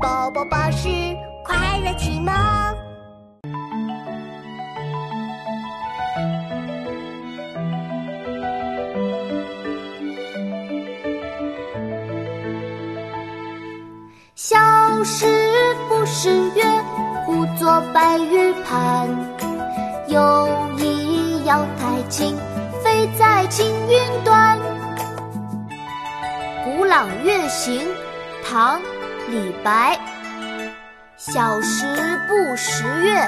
宝宝巴士快乐启蒙。小时不识月，呼作白玉盘。又疑瑶台镜，飞在青云端。《古朗月行》唐·李白。小时不识月，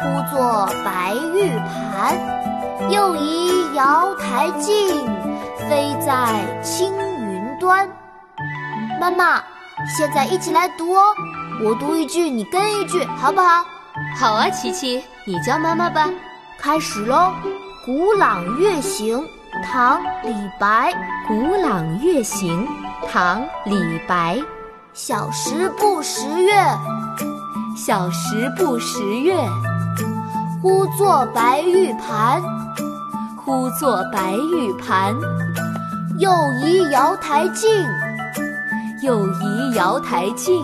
呼作白玉盘。又疑瑶台镜，飞在青云端。妈妈，现在一起来读哦，我读一句，你跟一句，好不好？好啊，琪琪，你教妈妈吧。开始喽，《古朗月行》唐·李白。《古朗月行》唐·李白。小时不识月，小时不识月，呼作白玉盘。呼作白玉盘。又疑瑶台镜，又疑瑶台镜，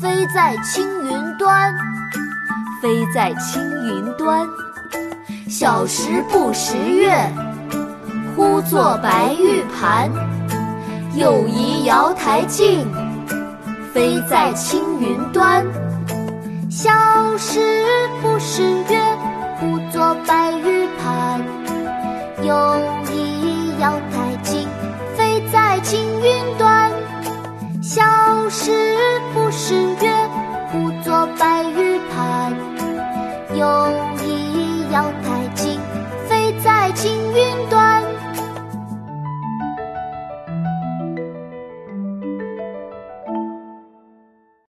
飞在青云端。飞在青云端。小时不识月，呼作白玉盘。又疑瑶台镜，飞在青云端。小时不识月呼作白玉盘。又疑瑶台镜飞在青云端。小时不识月呼作白玉盘。又疑瑶台镜飞在青云端。